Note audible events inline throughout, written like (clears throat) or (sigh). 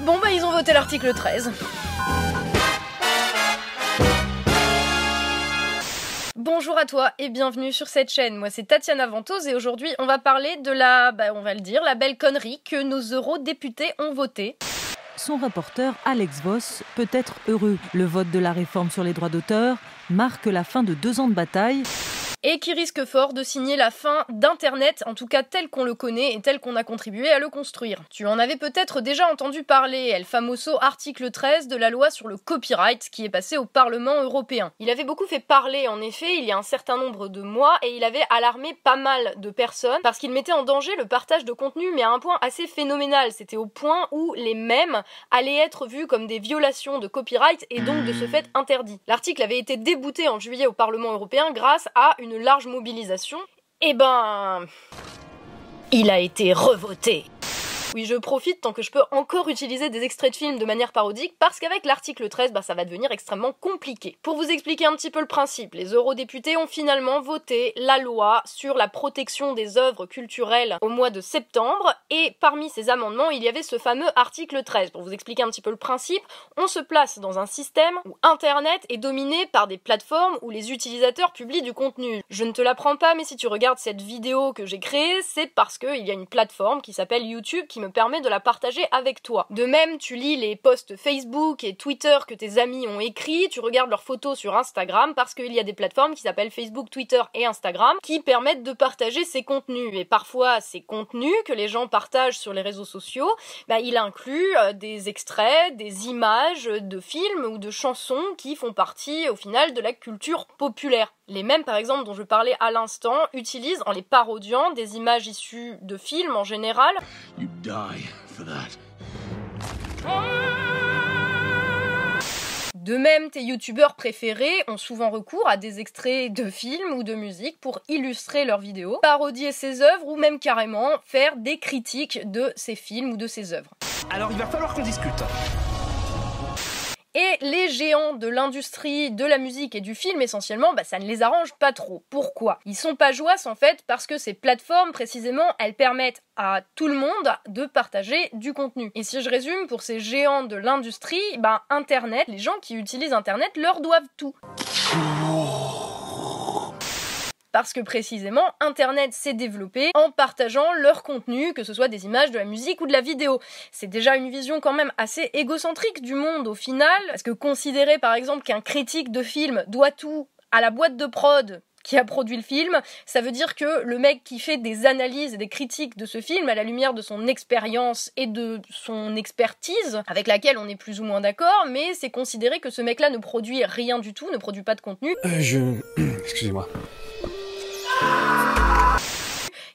Bon bah ils ont voté l'article 13. Bonjour à toi et bienvenue sur cette chaîne. Moi c'est Tatiana Ventose et aujourd'hui on va parler de la, bah, on va le dire, la belle connerie que nos eurodéputés ont votée. Son rapporteur Alex Voss peut être heureux. Le vote de la réforme sur les droits d'auteur marque la fin de deux ans de bataille et qui risque fort de signer la fin d'Internet, en tout cas tel qu'on le connaît et tel qu'on a contribué à le construire. Tu en avais peut-être déjà entendu parler, El Famoso article 13 de la loi sur le copyright qui est passé au Parlement européen. Il avait beaucoup fait parler en effet il y a un certain nombre de mois et il avait alarmé pas mal de personnes parce qu'il mettait en danger le partage de contenu mais à un point assez phénoménal. C'était au point où les mêmes allaient être vus comme des violations de copyright et donc de ce fait interdits. L'article avait été débouté en juillet au Parlement européen grâce à une large mobilisation, eh ben... Il a été revoté. Oui, je profite tant que je peux encore utiliser des extraits de films de manière parodique parce qu'avec l'article 13, bah, ça va devenir extrêmement compliqué. Pour vous expliquer un petit peu le principe, les eurodéputés ont finalement voté la loi sur la protection des œuvres culturelles au mois de septembre et parmi ces amendements, il y avait ce fameux article 13. Pour vous expliquer un petit peu le principe, on se place dans un système où Internet est dominé par des plateformes où les utilisateurs publient du contenu. Je ne te l'apprends pas, mais si tu regardes cette vidéo que j'ai créée, c'est parce qu'il y a une plateforme qui s'appelle YouTube me permet de la partager avec toi. De même, tu lis les posts Facebook et Twitter que tes amis ont écrits, tu regardes leurs photos sur Instagram parce qu'il y a des plateformes qui s'appellent Facebook, Twitter et Instagram qui permettent de partager ces contenus. Et parfois, ces contenus que les gens partagent sur les réseaux sociaux, bah, il inclut euh, des extraits, des images de films ou de chansons qui font partie au final de la culture populaire. Les mêmes, par exemple, dont je parlais à l'instant, utilisent en les parodiant des images issues de films en général. De même, tes youtubeurs préférés ont souvent recours à des extraits de films ou de musique pour illustrer leurs vidéos, parodier ces œuvres ou même carrément faire des critiques de ces films ou de ces œuvres. Alors il va falloir qu'on discute. Et les géants de l'industrie de la musique et du film, essentiellement, bah, ça ne les arrange pas trop. Pourquoi? Ils sont pas joyeux en fait parce que ces plateformes, précisément, elles permettent à tout le monde de partager du contenu. Et si je résume, pour ces géants de l'industrie, bah, Internet, les gens qui utilisent Internet leur doivent tout parce que précisément Internet s'est développé en partageant leur contenu, que ce soit des images, de la musique ou de la vidéo. C'est déjà une vision quand même assez égocentrique du monde au final, parce que considérer par exemple qu'un critique de film doit tout à la boîte de prod qui a produit le film, ça veut dire que le mec qui fait des analyses et des critiques de ce film à la lumière de son expérience et de son expertise, avec laquelle on est plus ou moins d'accord, mais c'est considéré que ce mec-là ne produit rien du tout, ne produit pas de contenu. Euh, je... (clears throat) Excusez-moi. Ah!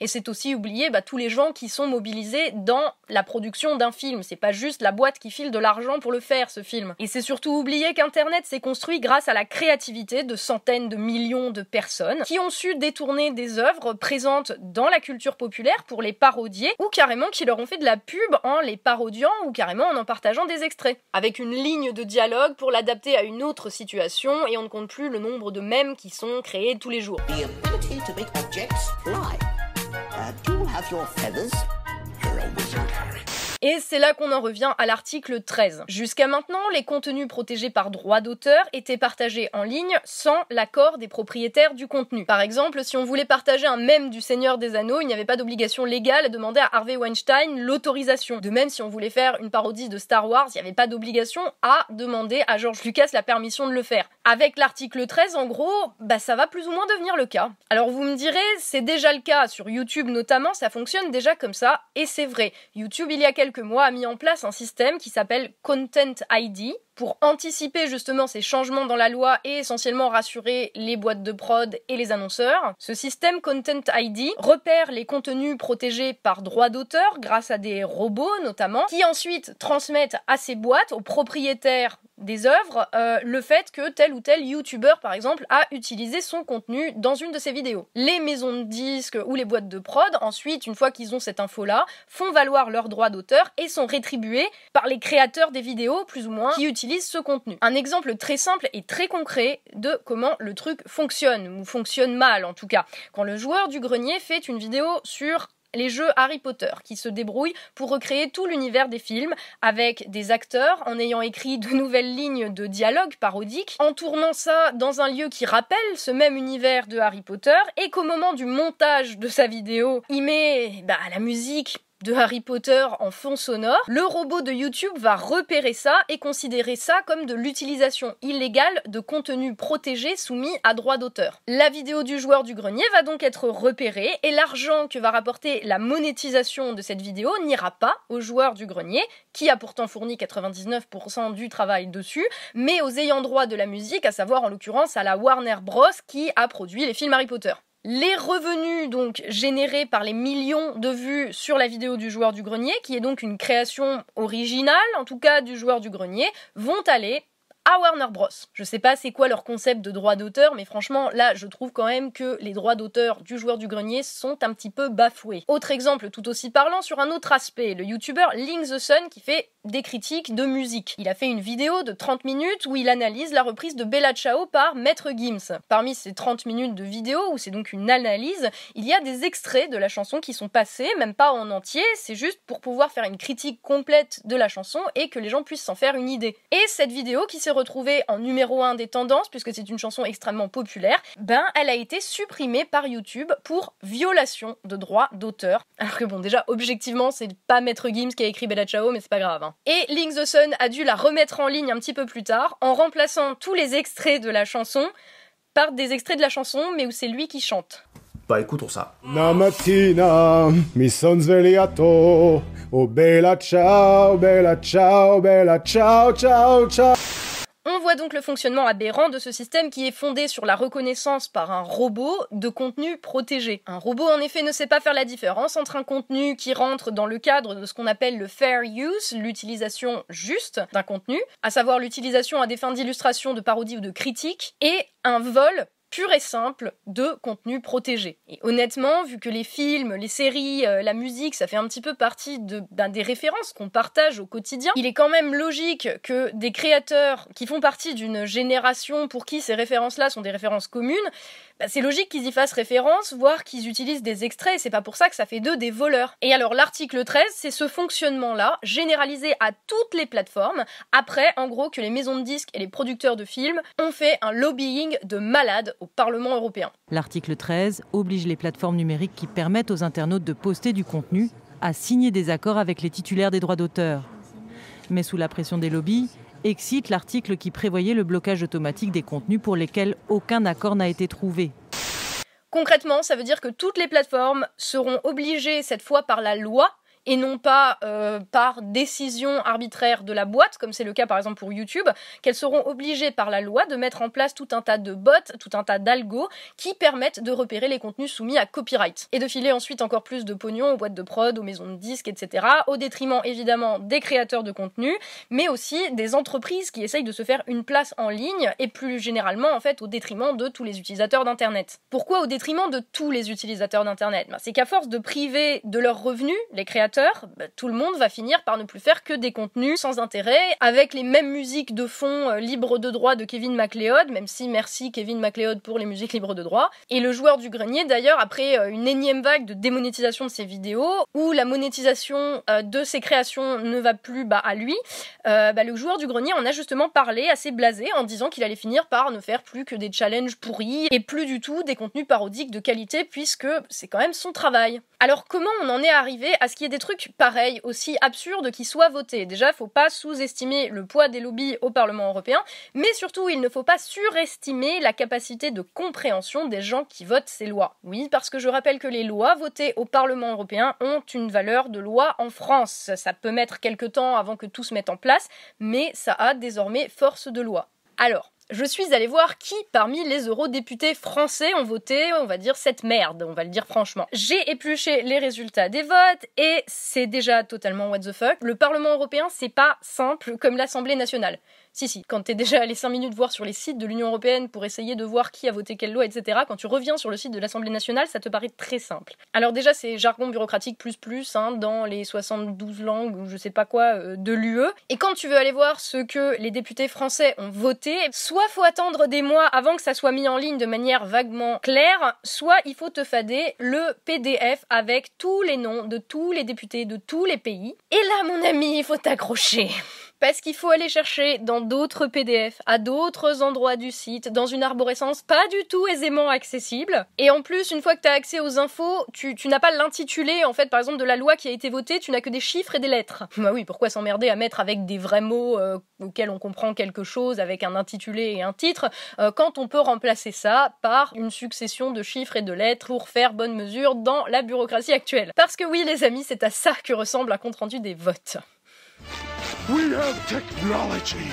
Et c'est aussi oublier bah, tous les gens qui sont mobilisés dans la production d'un film. C'est pas juste la boîte qui file de l'argent pour le faire, ce film. Et c'est surtout oublier qu'Internet s'est construit grâce à la créativité de centaines de millions de personnes qui ont su détourner des œuvres présentes dans la culture populaire pour les parodier ou carrément qui leur ont fait de la pub en les parodiant ou carrément en en partageant des extraits. Avec une ligne de dialogue pour l'adapter à une autre situation et on ne compte plus le nombre de mèmes qui sont créés tous les jours. You do have your feathers. You're a wizard, Harry. Et c'est là qu'on en revient à l'article 13. Jusqu'à maintenant, les contenus protégés par droit d'auteur étaient partagés en ligne sans l'accord des propriétaires du contenu. Par exemple, si on voulait partager un mème du Seigneur des Anneaux, il n'y avait pas d'obligation légale à demander à Harvey Weinstein l'autorisation. De même, si on voulait faire une parodie de Star Wars, il n'y avait pas d'obligation à demander à George Lucas la permission de le faire. Avec l'article 13, en gros, bah ça va plus ou moins devenir le cas. Alors vous me direz, c'est déjà le cas sur YouTube notamment, ça fonctionne déjà comme ça, et c'est vrai. YouTube, il y a quelques mois, a mis en place un système qui s'appelle Content ID pour anticiper justement ces changements dans la loi et essentiellement rassurer les boîtes de prod et les annonceurs. Ce système Content ID repère les contenus protégés par droit d'auteur grâce à des robots notamment, qui ensuite transmettent à ces boîtes, aux propriétaires des œuvres euh, le fait que tel ou tel youtubeur par exemple a utilisé son contenu dans une de ses vidéos. Les maisons de disques ou les boîtes de prod ensuite une fois qu'ils ont cette info là font valoir leurs droits d'auteur et sont rétribués par les créateurs des vidéos plus ou moins qui utilisent ce contenu. Un exemple très simple et très concret de comment le truc fonctionne ou fonctionne mal en tout cas. Quand le joueur du grenier fait une vidéo sur les jeux Harry Potter, qui se débrouillent pour recréer tout l'univers des films avec des acteurs en ayant écrit de nouvelles lignes de dialogue parodiques, en tournant ça dans un lieu qui rappelle ce même univers de Harry Potter, et qu'au moment du montage de sa vidéo, il met bah, la musique de Harry Potter en fond sonore, le robot de YouTube va repérer ça et considérer ça comme de l'utilisation illégale de contenu protégé soumis à droit d'auteur. La vidéo du joueur du grenier va donc être repérée et l'argent que va rapporter la monétisation de cette vidéo n'ira pas au joueur du grenier, qui a pourtant fourni 99% du travail dessus, mais aux ayants droit de la musique, à savoir en l'occurrence à la Warner Bros qui a produit les films Harry Potter. Les revenus donc générés par les millions de vues sur la vidéo du joueur du grenier, qui est donc une création originale, en tout cas du joueur du grenier, vont aller à Warner Bros. Je sais pas c'est quoi leur concept de droit d'auteur, mais franchement, là, je trouve quand même que les droits d'auteur du joueur du grenier sont un petit peu bafoués. Autre exemple tout aussi parlant sur un autre aspect, le youtubeur Link the Sun qui fait des critiques de musique. Il a fait une vidéo de 30 minutes où il analyse la reprise de Bella Ciao par Maître Gims. Parmi ces 30 minutes de vidéo, où c'est donc une analyse, il y a des extraits de la chanson qui sont passés, même pas en entier, c'est juste pour pouvoir faire une critique complète de la chanson et que les gens puissent s'en faire une idée. Et cette vidéo qui s'est retrouvée en numéro 1 des tendances, puisque c'est une chanson extrêmement populaire, ben elle a été supprimée par YouTube pour violation de droits d'auteur. Alors que bon, déjà, objectivement, c'est pas Maître Gims qui a écrit Bella Ciao, mais c'est pas grave. Hein. Et Link the Sun a dû la remettre en ligne un petit peu plus tard en remplaçant tous les extraits de la chanson par des extraits de la chanson mais où c'est lui qui chante. Bah écoutons ça. La mattina mi son svegliato, oh bella ciao, bella ciao, bella ciao, ciao, ciao. Voit donc le fonctionnement aberrant de ce système qui est fondé sur la reconnaissance par un robot de contenu protégé. Un robot en effet ne sait pas faire la différence entre un contenu qui rentre dans le cadre de ce qu'on appelle le fair use, l'utilisation juste d'un contenu, à savoir l'utilisation à des fins d'illustration, de parodie ou de critique, et un vol pur et simple de contenu protégé. Et honnêtement, vu que les films, les séries, euh, la musique, ça fait un petit peu partie de, des références qu'on partage au quotidien, il est quand même logique que des créateurs qui font partie d'une génération pour qui ces références-là sont des références communes, bah, c'est logique qu'ils y fassent référence, voire qu'ils utilisent des extraits, c'est pas pour ça que ça fait d'eux des voleurs. Et alors l'article 13, c'est ce fonctionnement-là, généralisé à toutes les plateformes, après en gros que les maisons de disques et les producteurs de films ont fait un lobbying de malades au Parlement européen. L'article 13 oblige les plateformes numériques qui permettent aux internautes de poster du contenu à signer des accords avec les titulaires des droits d'auteur. Mais sous la pression des lobbies, excite l'article qui prévoyait le blocage automatique des contenus pour lesquels aucun accord n'a été trouvé. Concrètement, ça veut dire que toutes les plateformes seront obligées, cette fois par la loi, et non pas euh, par décision arbitraire de la boîte, comme c'est le cas par exemple pour YouTube, qu'elles seront obligées par la loi de mettre en place tout un tas de bots, tout un tas d'algos qui permettent de repérer les contenus soumis à copyright et de filer ensuite encore plus de pognon aux boîtes de prod, aux maisons de disques, etc. au détriment évidemment des créateurs de contenu, mais aussi des entreprises qui essayent de se faire une place en ligne et plus généralement en fait au détriment de tous les utilisateurs d'internet. Pourquoi au détriment de tous les utilisateurs d'internet? Ben, C'est qu'à force de priver de leurs revenus les créateurs bah, tout le monde va finir par ne plus faire que des contenus sans intérêt, avec les mêmes musiques de fond euh, libres de droit de Kevin MacLeod, même si merci Kevin MacLeod pour les musiques libres de droit. Et le joueur du grenier, d'ailleurs, après euh, une énième vague de démonétisation de ses vidéos, où la monétisation euh, de ses créations ne va plus bah, à lui, bah, le joueur du grenier en a justement parlé assez blasé en disant qu'il allait finir par ne faire plus que des challenges pourris et plus du tout des contenus parodiques de qualité puisque c'est quand même son travail. Alors comment on en est arrivé à ce qu'il y ait des trucs pareils, aussi absurdes, qui soient votés Déjà, faut pas sous-estimer le poids des lobbies au Parlement européen, mais surtout, il ne faut pas surestimer la capacité de compréhension des gens qui votent ces lois. Oui, parce que je rappelle que les lois votées au Parlement européen ont une valeur de loi en France. Ça peut mettre quelques temps avant que tout se mette en place, mais ça a désormais force de loi. Alors, je suis allée voir qui parmi les eurodéputés français ont voté, on va dire, cette merde, on va le dire franchement. J'ai épluché les résultats des votes et c'est déjà totalement what the fuck. Le Parlement européen, c'est pas simple comme l'Assemblée nationale. Si, si, quand t'es déjà allé 5 minutes voir sur les sites de l'Union Européenne pour essayer de voir qui a voté quelle loi, etc., quand tu reviens sur le site de l'Assemblée nationale, ça te paraît très simple. Alors déjà, c'est jargon bureaucratique plus plus hein, dans les 72 langues ou je sais pas quoi euh, de l'UE. Et quand tu veux aller voir ce que les députés français ont voté, soit faut attendre des mois avant que ça soit mis en ligne de manière vaguement claire, soit il faut te fader le PDF avec tous les noms de tous les députés de tous les pays. Et là, mon ami, il faut t'accrocher parce qu'il faut aller chercher dans d'autres PDF, à d'autres endroits du site, dans une arborescence pas du tout aisément accessible. Et en plus, une fois que tu as accès aux infos, tu, n'as pas l'intitulé, en fait, par exemple, de la loi qui a été votée, tu n'as que des chiffres et des lettres. (laughs) Bah oui, pourquoi s'emmerder à mettre avec des vrais mots euh, auxquels on comprend quelque chose, avec un intitulé et un titre, euh, quand on peut remplacer ça par une succession de chiffres et de lettres pour faire bonne mesure dans la bureaucratie actuelle. Parce que oui, les amis, c'est à ça que ressemble un compte-rendu des votes. We have technology.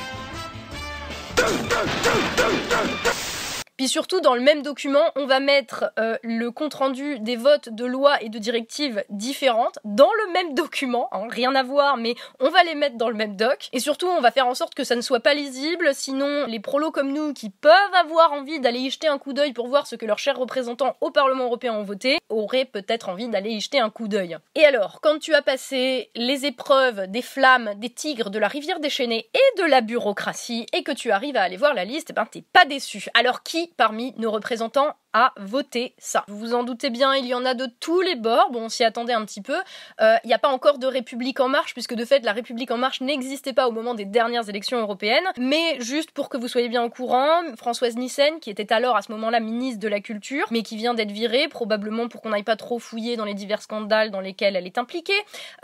Puis surtout, dans le même document, on va mettre euh, le compte-rendu des votes de lois et de directives différentes dans le même document, hein, rien à voir, mais on va les mettre dans le même doc. Et surtout, on va faire en sorte que ça ne soit pas lisible, sinon les prolos comme nous qui peuvent avoir envie d'aller y jeter un coup d'œil pour voir ce que leurs chers représentants au Parlement européen ont voté, auraient peut-être envie d'aller y jeter un coup d'œil. Et alors, quand tu as passé les épreuves des flammes, des tigres, de la rivière déchaînée et de la bureaucratie, et que tu arrives à aller voir la liste, eh ben t'es pas déçu. Alors qui parmi nos représentants à voter ça. Vous vous en doutez bien, il y en a de tous les bords. Bon, on s'y attendait un petit peu. Euh, il n'y a pas encore de République en marche, puisque de fait, la République en marche n'existait pas au moment des dernières élections européennes. Mais juste pour que vous soyez bien au courant, Françoise Nissen, qui était alors à ce moment-là ministre de la Culture, mais qui vient d'être virée, probablement pour qu'on n'aille pas trop fouiller dans les divers scandales dans lesquels elle est impliquée,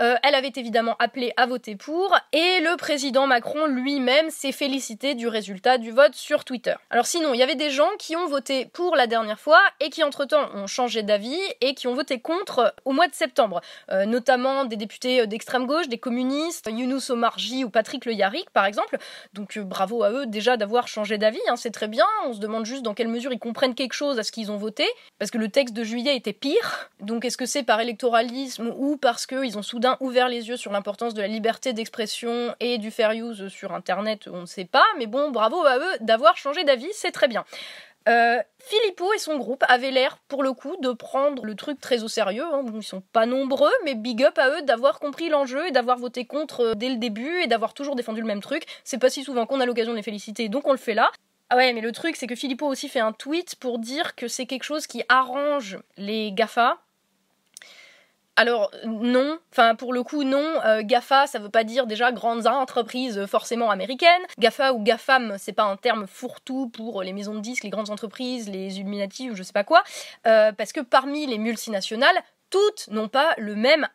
euh, elle avait évidemment appelé à voter pour, et le président Macron lui-même s'est félicité du résultat du vote sur Twitter. Alors sinon, il y avait des gens qui ont voté pour la dernière fois et qui entre-temps ont changé d'avis et qui ont voté contre au mois de septembre, euh, notamment des députés euh, d'extrême gauche, des communistes, Younous Omarji ou Patrick Le Yarrick par exemple. Donc euh, bravo à eux déjà d'avoir changé d'avis, hein, c'est très bien. On se demande juste dans quelle mesure ils comprennent quelque chose à ce qu'ils ont voté, parce que le texte de juillet était pire. Donc est-ce que c'est par électoralisme ou parce qu'ils ont soudain ouvert les yeux sur l'importance de la liberté d'expression et du fair use sur Internet On ne sait pas, mais bon, bravo à eux d'avoir changé d'avis, c'est très bien. Euh, Philippot et son groupe avaient l'air, pour le coup, de prendre le truc très au sérieux. Hein. Ils sont pas nombreux, mais big up à eux d'avoir compris l'enjeu et d'avoir voté contre euh, dès le début et d'avoir toujours défendu le même truc. C'est pas si souvent qu'on a l'occasion de les féliciter, donc on le fait là. Ah ouais, mais le truc, c'est que Philippot aussi fait un tweet pour dire que c'est quelque chose qui arrange les GAFA, alors non, enfin pour le coup non, euh, GAFA ça veut pas dire déjà grandes entreprises forcément américaines. GAFA ou GAFAM c'est pas un terme fourre-tout pour les maisons de disques, les grandes entreprises, les Illuminati ou je sais pas quoi, euh, parce que parmi les multinationales, toutes n'ont pas le même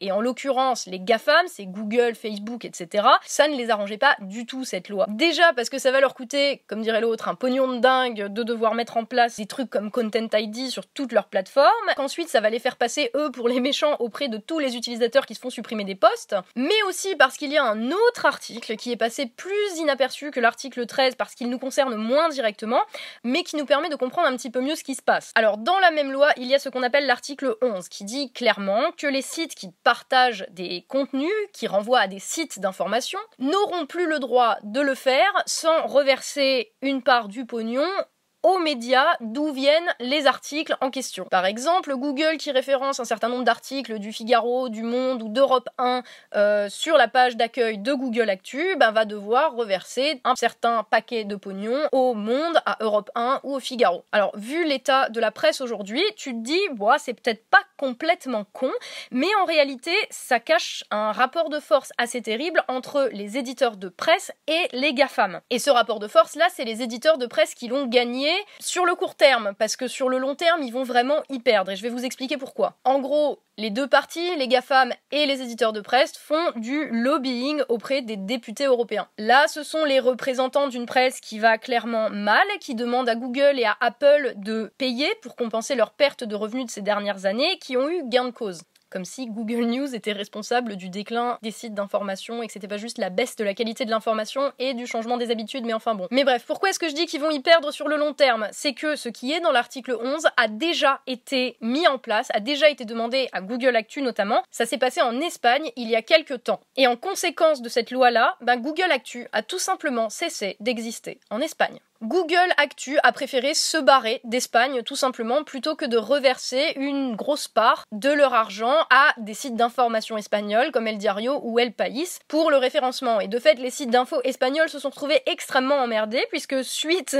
Et en l'occurrence, les GAFAM, c'est Google, Facebook, etc., ça ne les arrangeait pas du tout cette loi. Déjà parce que ça va leur coûter, comme dirait l'autre, un pognon de dingue de devoir mettre en place des trucs comme Content ID sur toutes leurs plateformes, qu'ensuite ça va les faire passer eux pour les méchants auprès de tous les utilisateurs qui se font supprimer des postes, mais aussi parce qu'il y a un autre article qui est passé plus inaperçu que l'article 13 parce qu'il nous concerne moins directement, mais qui nous permet de comprendre un petit peu mieux ce qui se passe. Alors dans la même loi, il y a ce qu'on appelle l'article 11 qui dit clairement que les sites qui partagent des contenus, qui renvoient à des sites d'information, n'auront plus le droit de le faire sans reverser une part du pognon aux médias d'où viennent les articles en question. Par exemple, Google qui référence un certain nombre d'articles du Figaro, du Monde ou d'Europe 1 euh, sur la page d'accueil de Google Actu, ben, va devoir reverser un certain paquet de pognon au Monde, à Europe 1 ou au Figaro. Alors, vu l'état de la presse aujourd'hui, tu te dis, bon, c'est peut-être pas complètement con, mais en réalité, ça cache un rapport de force assez terrible entre les éditeurs de presse et les GAFAM. Et ce rapport de force là, c'est les éditeurs de presse qui l'ont gagné sur le court terme, parce que sur le long terme, ils vont vraiment y perdre, et je vais vous expliquer pourquoi. En gros, les deux parties, les GAFAM et les éditeurs de presse, font du lobbying auprès des députés européens. Là, ce sont les représentants d'une presse qui va clairement mal, qui demandent à Google et à Apple de payer pour compenser leurs pertes de revenus de ces dernières années, qui ont eu gain de cause. Comme si Google News était responsable du déclin des sites d'information et que c'était pas juste la baisse de la qualité de l'information et du changement des habitudes, mais enfin bon. Mais bref, pourquoi est-ce que je dis qu'ils vont y perdre sur le long terme? C'est que ce qui est dans l'article 11 a déjà été mis en place, a déjà été demandé à Google Actu notamment. Ça s'est passé en Espagne il y a quelques temps. Et en conséquence de cette loi-là, ben Google Actu a tout simplement cessé d'exister en Espagne. Google Actu a préféré se barrer d'Espagne tout simplement plutôt que de reverser une grosse part de leur argent à des sites d'information espagnols comme El Diario ou El País pour le référencement. Et de fait, les sites d'info espagnols se sont retrouvés extrêmement emmerdés puisque suite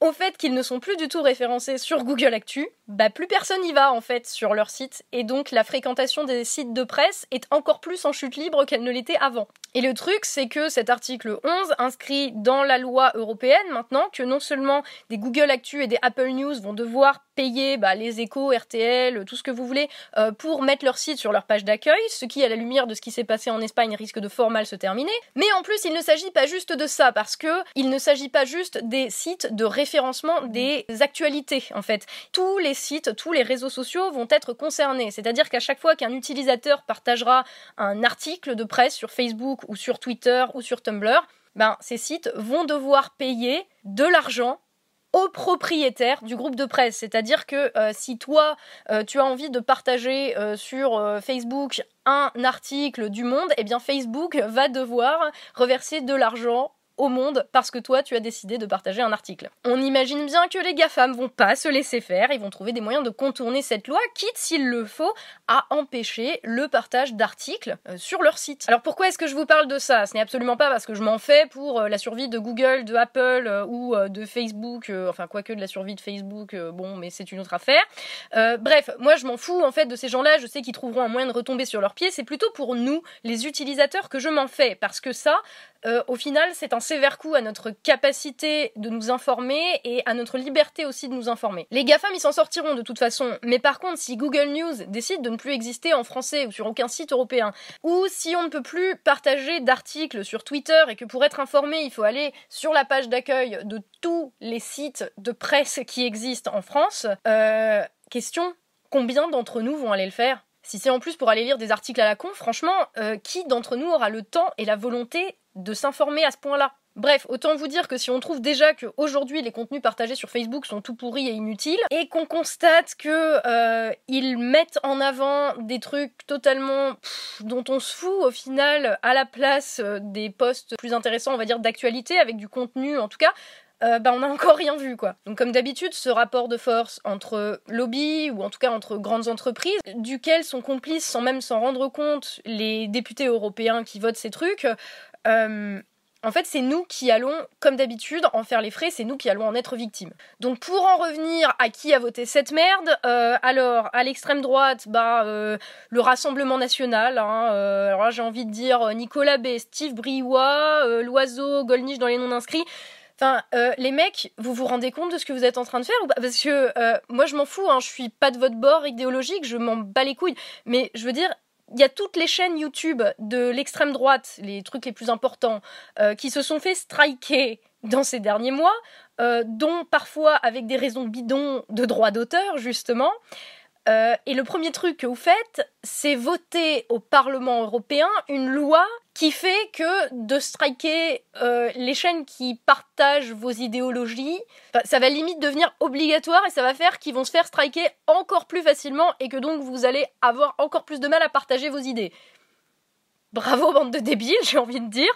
au fait qu'ils ne sont plus du tout référencés sur Google Actu, bah plus personne y va en fait sur leur site et donc la fréquentation des sites de presse est encore plus en chute libre qu'elle ne l'était avant. Et le truc c'est que cet article 11 inscrit dans la loi européenne maintenant que non seulement des Google Actu et des Apple News vont devoir bah, les échos, RTL, tout ce que vous voulez euh, pour mettre leur site sur leur page d'accueil, ce qui à la lumière de ce qui s'est passé en Espagne risque de fort mal se terminer. Mais en plus il ne s'agit pas juste de ça parce que il ne s'agit pas juste des sites de référence référencement des actualités en fait. Tous les sites, tous les réseaux sociaux vont être concernés. C'est-à-dire qu'à chaque fois qu'un utilisateur partagera un article de presse sur Facebook ou sur Twitter ou sur Tumblr, ben, ces sites vont devoir payer de l'argent aux propriétaires du groupe de presse. C'est-à-dire que euh, si toi, euh, tu as envie de partager euh, sur Facebook un article du Monde, eh bien Facebook va devoir reverser de l'argent au monde parce que toi tu as décidé de partager un article. On imagine bien que les GAFAM vont pas se laisser faire, ils vont trouver des moyens de contourner cette loi, quitte s'il le faut, à empêcher le partage d'articles euh, sur leur site. Alors pourquoi est-ce que je vous parle de ça? Ce n'est absolument pas parce que je m'en fais pour euh, la survie de Google, de Apple euh, ou de Facebook, enfin quoique de la survie de Facebook, bon mais c'est une autre affaire. bref, moi je m'en fous en fait de ces gens-là, je sais qu'ils trouveront un moyen de retomber sur leurs pieds, c'est plutôt pour nous, les utilisateurs, que je m'en fais, parce que ça, au final, c'est un sévère coup à notre capacité de nous informer et à notre liberté aussi de nous informer. Les GAFAM, ils s'en sortiront de toute façon, mais par contre, si Google News décide de ne plus exister en français ou sur aucun site européen, ou si on ne peut plus partager d'articles sur Twitter et que pour être informé, il faut aller sur la page d'accueil de tous les sites de presse qui existent en France, euh, question, combien d'entre nous vont aller le faire? Si c'est en plus pour aller lire des articles à la con, franchement, euh, qui d'entre nous aura le temps et la volonté de s'informer à ce point-là? Bref, autant vous dire que si on trouve déjà qu'aujourd'hui les contenus partagés sur Facebook sont tout pourris et inutiles, et qu'on constate que euh, ils mettent en avant des trucs totalement dont on se fout au final à la place euh, des posts plus intéressants, on va dire d'actualité avec du contenu en tout cas, euh, bah, on n'a encore rien vu quoi. Donc comme d'habitude, ce rapport de force entre lobby ou en tout cas entre grandes entreprises, duquel sont complices sans même s'en rendre compte les députés européens qui votent ces trucs, euh, en fait, c'est nous qui allons, comme d'habitude, en faire les frais, c'est nous qui allons en être victimes. Donc pour en revenir à qui a voté cette merde, euh, alors à l'extrême droite, bah le Rassemblement National, hein, j'ai envie de dire Nicolas B, Steve Briouat, Loiseau, Golnisch dans les non inscrits. Enfin, euh, les mecs, vous vous rendez compte de ce que vous êtes en train de faire Parce que euh, moi, je m'en fous, hein, je suis pas de votre bord idéologique, je m'en bats les couilles. Mais je veux dire, il y a toutes les chaînes YouTube de l'extrême droite, les trucs les plus importants, euh, qui se sont fait striker dans ces derniers mois, dont parfois avec des raisons bidons de droit d'auteur, justement. Et le premier truc que vous faites, c'est voter au Parlement européen une loi qui fait que de striker euh, les chaînes qui partagent vos idéologies, ça va limite devenir obligatoire et ça va faire qu'ils vont se faire striker encore plus facilement et que donc vous allez avoir encore plus de mal à partager vos idées. Bravo bande de débiles, (laughs) j'ai envie de dire.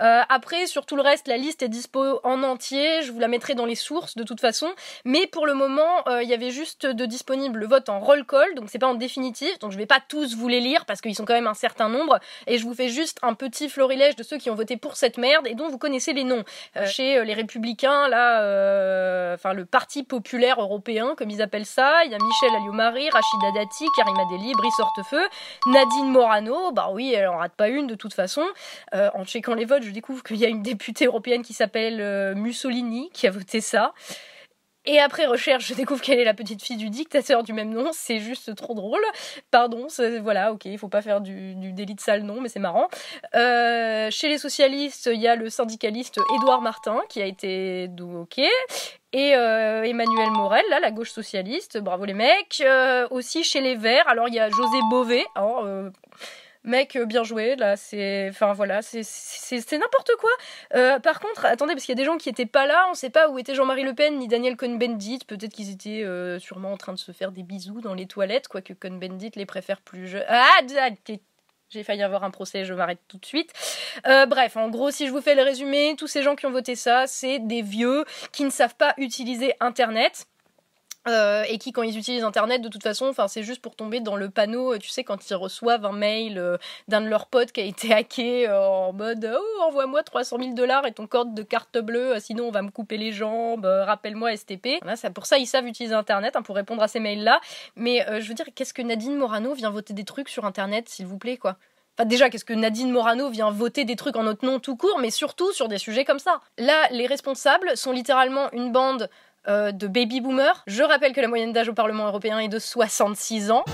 Euh, après, sur tout le reste, la liste est dispo en entier. Je vous la mettrai dans les sources de toute façon. Mais pour le moment, euh, il y avait juste de disponible le vote en roll call, donc c'est pas en définitif. Donc je vais pas tous vous les lire parce qu'ils sont quand même un certain nombre. Et je vous fais juste un petit florilège de ceux qui ont voté pour cette merde et dont vous connaissez les noms. Euh, chez les Républicains, là, enfin le Parti populaire européen, comme ils appellent ça, il y a Michel Alliot-Marie, Rachida Dati, Karima Deli, Brice Hortefeux, Nadine Morano. Bah oui, elle en rate pas une de toute façon. Euh, en checkant les votes, je découvre qu'il y a une députée européenne qui s'appelle euh, Mussolini qui a voté ça. Et après recherche, je découvre qu'elle est la petite fille du dictateur du même nom. C'est juste trop drôle. Pardon, voilà, ok, il faut pas faire du, délit de sale nom, mais c'est marrant. Euh, chez les socialistes, il y a le syndicaliste Édouard Martin qui a été ok. Et Emmanuel Morel, là, la gauche socialiste, bravo les mecs. Aussi chez les Verts, alors il y a José Bové. Alors, mec, euh, bien joué, là, c'est. Enfin voilà, c'est n'importe quoi. Euh, par contre, attendez, parce qu'il y a des gens qui étaient pas là, on sait pas où était Jean-Marie Le Pen ni Daniel Cohn-Bendit. Peut-être qu'ils étaient euh, sûrement en train de se faire des bisous dans les toilettes, quoique Cohn-Bendit les préfère plus jeunes. Ah, j'ai failli avoir un procès, je m'arrête tout de suite. bref, en gros, si je vous fais le résumé, tous ces gens qui ont voté ça, c'est des vieux qui ne savent pas utiliser Internet. Euh, et qui, quand ils utilisent Internet, de toute façon, c'est juste pour tomber dans le panneau, euh, tu sais, quand ils reçoivent un mail euh, d'un de leurs potes qui a été hacké en mode Oh, envoie-moi 300 000 dollars et ton code de carte bleue, sinon on va me couper les jambes, rappelle-moi STP. Voilà, pour ça, ils savent utiliser Internet hein, pour répondre à ces mails-là. Mais je veux dire, qu'est-ce que Nadine Morano vient voter des trucs sur Internet, s'il vous plaît, quoi? Enfin, déjà, qu'est-ce que Nadine Morano vient voter des trucs en notre nom tout court, mais surtout sur des sujets comme ça? Là, les responsables sont littéralement une bande de baby boomers. Je rappelle que la moyenne d'âge au Parlement européen est de 66 ans.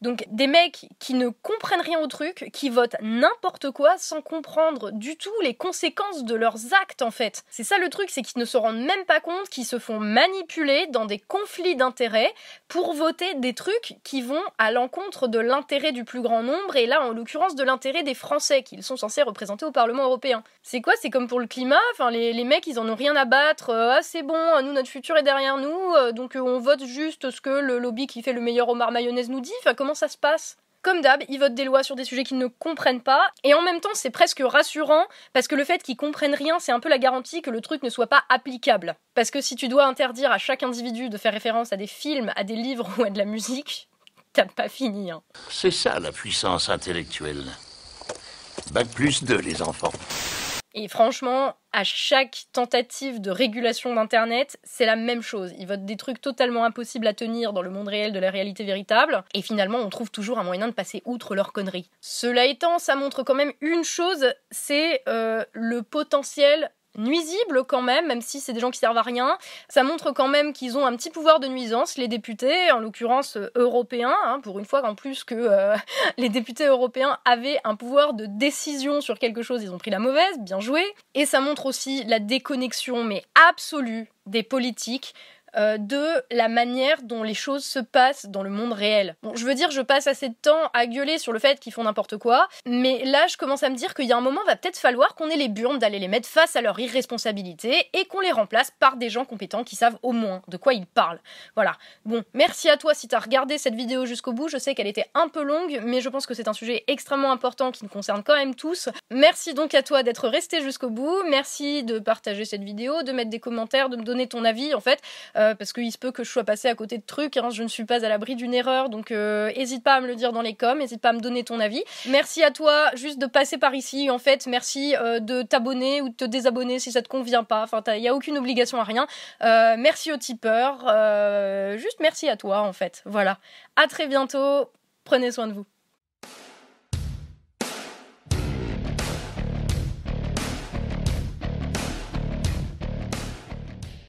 Donc des mecs qui ne comprennent rien au truc, qui votent n'importe quoi sans comprendre du tout les conséquences de leurs actes en fait. C'est ça le truc, c'est qu'ils ne se rendent même pas compte qu'ils se font manipuler dans des conflits d'intérêts pour voter des trucs qui vont à l'encontre de l'intérêt du plus grand nombre et là en l'occurrence de l'intérêt des Français qu'ils sont censés représenter au Parlement européen. C'est quoi? C'est comme pour le climat, enfin les, mecs ils en ont rien à battre, euh, ah c'est bon, nous notre futur est derrière nous, euh, donc euh, on vote juste ce que le lobby qui fait le meilleur homard mayonnaise nous dit, enfin ça se passe comme d'hab, ils votent des lois sur des sujets qu'ils ne comprennent pas, et en même temps, c'est presque rassurant, parce que le fait qu'ils comprennent rien, c'est un peu la garantie que le truc ne soit pas applicable. Parce que si tu dois interdire à chaque individu de faire référence à des films, à des livres (laughs) ou à de la musique, t'as pas fini. Hein. C'est ça la puissance intellectuelle. Bac plus 2, les enfants. Et franchement, à chaque tentative de régulation d'Internet, c'est la même chose. Ils votent des trucs totalement impossibles à tenir dans le monde réel de la réalité véritable, et finalement on trouve toujours un moyen de passer outre leurs conneries. Cela étant, ça montre quand même une chose, c'est euh, le potentiel nuisible quand même, même si c'est des gens qui servent à rien. Ça montre quand même qu'ils ont un petit pouvoir de nuisance, les députés, en l'occurrence euh, européens, hein, pour une fois en plus que euh, (laughs) les députés européens avaient un pouvoir de décision sur quelque chose, ils ont pris la mauvaise, bien joué. Et ça montre aussi la déconnexion, mais absolue, des politiques euh, de la manière dont les choses se passent dans le monde réel. Bon, je veux dire, je passe assez de temps à gueuler sur le fait qu'ils font n'importe quoi, mais là, je commence à me dire qu'il y a un moment, va peut-être falloir qu'on ait les burnes d'aller les mettre face à leur irresponsabilité et qu'on les remplace par des gens compétents qui savent au moins de quoi ils parlent. Voilà. Bon, merci à toi si t'as regardé cette vidéo jusqu'au bout. Je sais qu'elle était un peu longue, mais je pense que c'est un sujet extrêmement important qui nous concerne quand même tous. Merci donc à toi d'être resté jusqu'au bout. Merci de partager cette vidéo, de mettre des commentaires, de me donner ton avis. En fait, parce qu'il se peut que je sois passé à côté de trucs. Hein. je ne suis pas à l'abri d'une erreur, donc n'hésite euh, pas à me le dire dans les coms, n'hésite pas à me donner ton avis. Merci à toi juste de passer par ici. En fait, merci euh, de t'abonner ou de te désabonner si ça te convient pas. Enfin, il n'y a aucune obligation à rien. merci aux tipeurs. juste merci à toi, en fait. Voilà. À très bientôt. Prenez soin de vous.